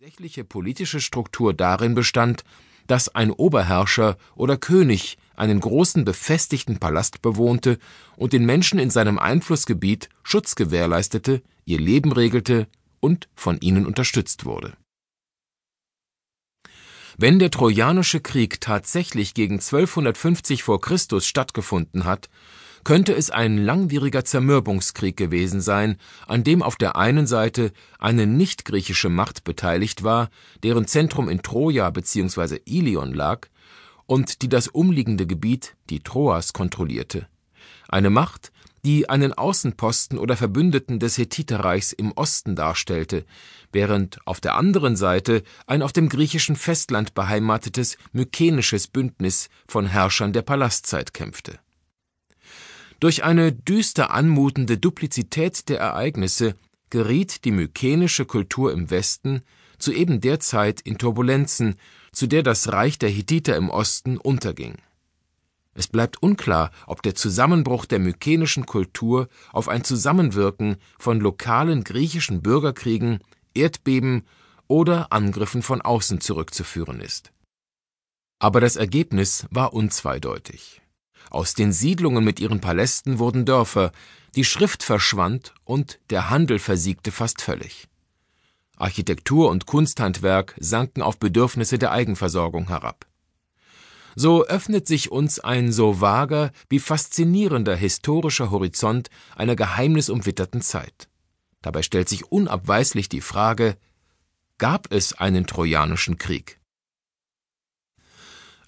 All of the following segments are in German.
tatsächliche politische Struktur darin bestand, dass ein Oberherrscher oder König einen großen befestigten Palast bewohnte und den Menschen in seinem Einflussgebiet Schutz gewährleistete, ihr Leben regelte und von ihnen unterstützt wurde. Wenn der Trojanische Krieg tatsächlich gegen 1250 vor Christus stattgefunden hat, könnte es ein langwieriger Zermürbungskrieg gewesen sein, an dem auf der einen Seite eine nicht-griechische Macht beteiligt war, deren Zentrum in Troja bzw. Ilion lag und die das umliegende Gebiet, die Troas, kontrollierte. Eine Macht, die einen Außenposten oder Verbündeten des Hethiterreichs im Osten darstellte, während auf der anderen Seite ein auf dem griechischen Festland beheimatetes mykenisches Bündnis von Herrschern der Palastzeit kämpfte. Durch eine düster anmutende Duplizität der Ereignisse geriet die mykenische Kultur im Westen zu eben der Zeit in Turbulenzen, zu der das Reich der Hethiter im Osten unterging. Es bleibt unklar, ob der Zusammenbruch der mykenischen Kultur auf ein Zusammenwirken von lokalen griechischen Bürgerkriegen, Erdbeben oder Angriffen von außen zurückzuführen ist. Aber das Ergebnis war unzweideutig. Aus den Siedlungen mit ihren Palästen wurden Dörfer, die Schrift verschwand und der Handel versiegte fast völlig. Architektur und Kunsthandwerk sanken auf Bedürfnisse der Eigenversorgung herab. So öffnet sich uns ein so vager wie faszinierender historischer Horizont einer geheimnisumwitterten Zeit. Dabei stellt sich unabweislich die Frage, gab es einen Trojanischen Krieg?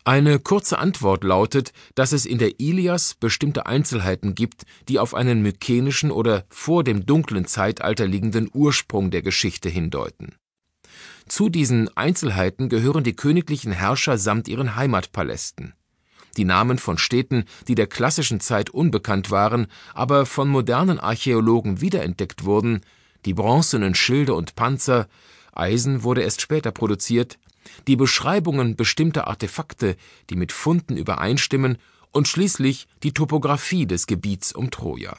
Eine kurze Antwort lautet, dass es in der Ilias bestimmte Einzelheiten gibt, die auf einen mykenischen oder vor dem dunklen Zeitalter liegenden Ursprung der Geschichte hindeuten. Zu diesen Einzelheiten gehören die königlichen Herrscher samt ihren Heimatpalästen. Die Namen von Städten, die der klassischen Zeit unbekannt waren, aber von modernen Archäologen wiederentdeckt wurden, die bronzenen Schilde und Panzer, Eisen wurde erst später produziert, die Beschreibungen bestimmter Artefakte, die mit Funden übereinstimmen, und schließlich die Topographie des Gebiets um Troja.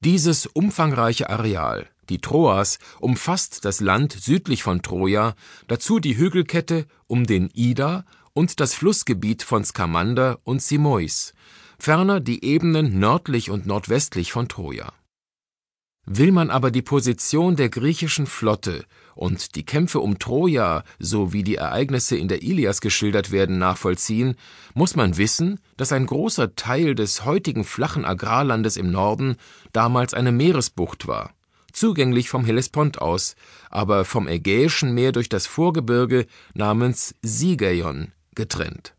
Dieses umfangreiche Areal, die Troas, umfasst das Land südlich von Troja, dazu die Hügelkette um den Ida und das Flussgebiet von Skamander und Simois, ferner die Ebenen nördlich und nordwestlich von Troja. Will man aber die Position der griechischen Flotte und die Kämpfe um Troja sowie die Ereignisse in der Ilias geschildert werden nachvollziehen, muss man wissen, dass ein großer Teil des heutigen flachen Agrarlandes im Norden damals eine Meeresbucht war, zugänglich vom Hellespont aus, aber vom Ägäischen Meer durch das Vorgebirge namens Sigeion getrennt.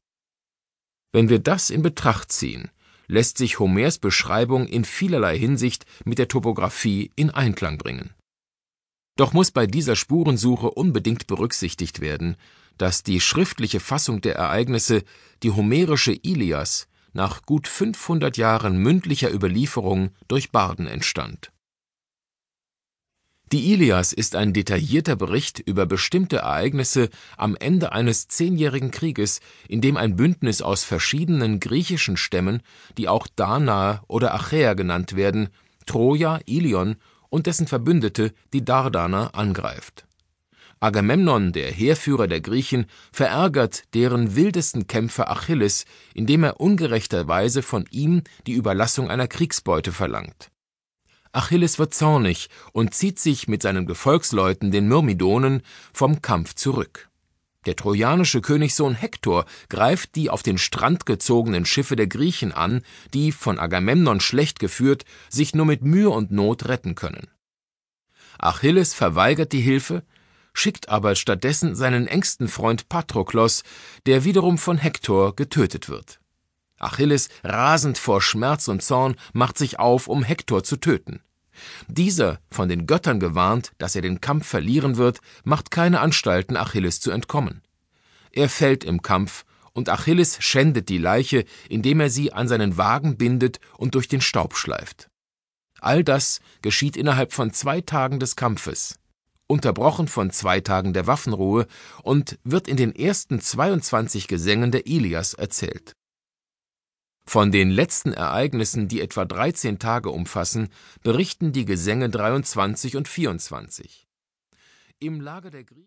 Wenn wir das in Betracht ziehen, lässt sich Homers Beschreibung in vielerlei Hinsicht mit der Topographie in Einklang bringen. Doch muss bei dieser Spurensuche unbedingt berücksichtigt werden, dass die schriftliche Fassung der Ereignisse, die homerische Ilias, nach gut 500 Jahren mündlicher Überlieferung durch Barden entstand die Ilias ist ein detaillierter Bericht über bestimmte Ereignisse am Ende eines zehnjährigen Krieges, in dem ein Bündnis aus verschiedenen griechischen Stämmen, die auch Danaer oder Achäer genannt werden, Troja, Ilion und dessen Verbündete, die Dardaner, angreift. Agamemnon, der Heerführer der Griechen, verärgert deren wildesten Kämpfer Achilles, indem er ungerechterweise von ihm die Überlassung einer Kriegsbeute verlangt. Achilles wird zornig und zieht sich mit seinen Gefolgsleuten, den Myrmidonen, vom Kampf zurück. Der trojanische Königssohn Hektor greift die auf den Strand gezogenen Schiffe der Griechen an, die, von Agamemnon schlecht geführt, sich nur mit Mühe und Not retten können. Achilles verweigert die Hilfe, schickt aber stattdessen seinen engsten Freund Patroklos, der wiederum von Hektor getötet wird. Achilles, rasend vor Schmerz und Zorn, macht sich auf, um Hektor zu töten. Dieser, von den Göttern gewarnt, dass er den Kampf verlieren wird, macht keine Anstalten, Achilles zu entkommen. Er fällt im Kampf, und Achilles schändet die Leiche, indem er sie an seinen Wagen bindet und durch den Staub schleift. All das geschieht innerhalb von zwei Tagen des Kampfes, unterbrochen von zwei Tagen der Waffenruhe und wird in den ersten 22 Gesängen der Ilias erzählt. Von den letzten Ereignissen, die etwa 13 Tage umfassen, berichten die Gesänge 23 und 24. Im Lager der Griechen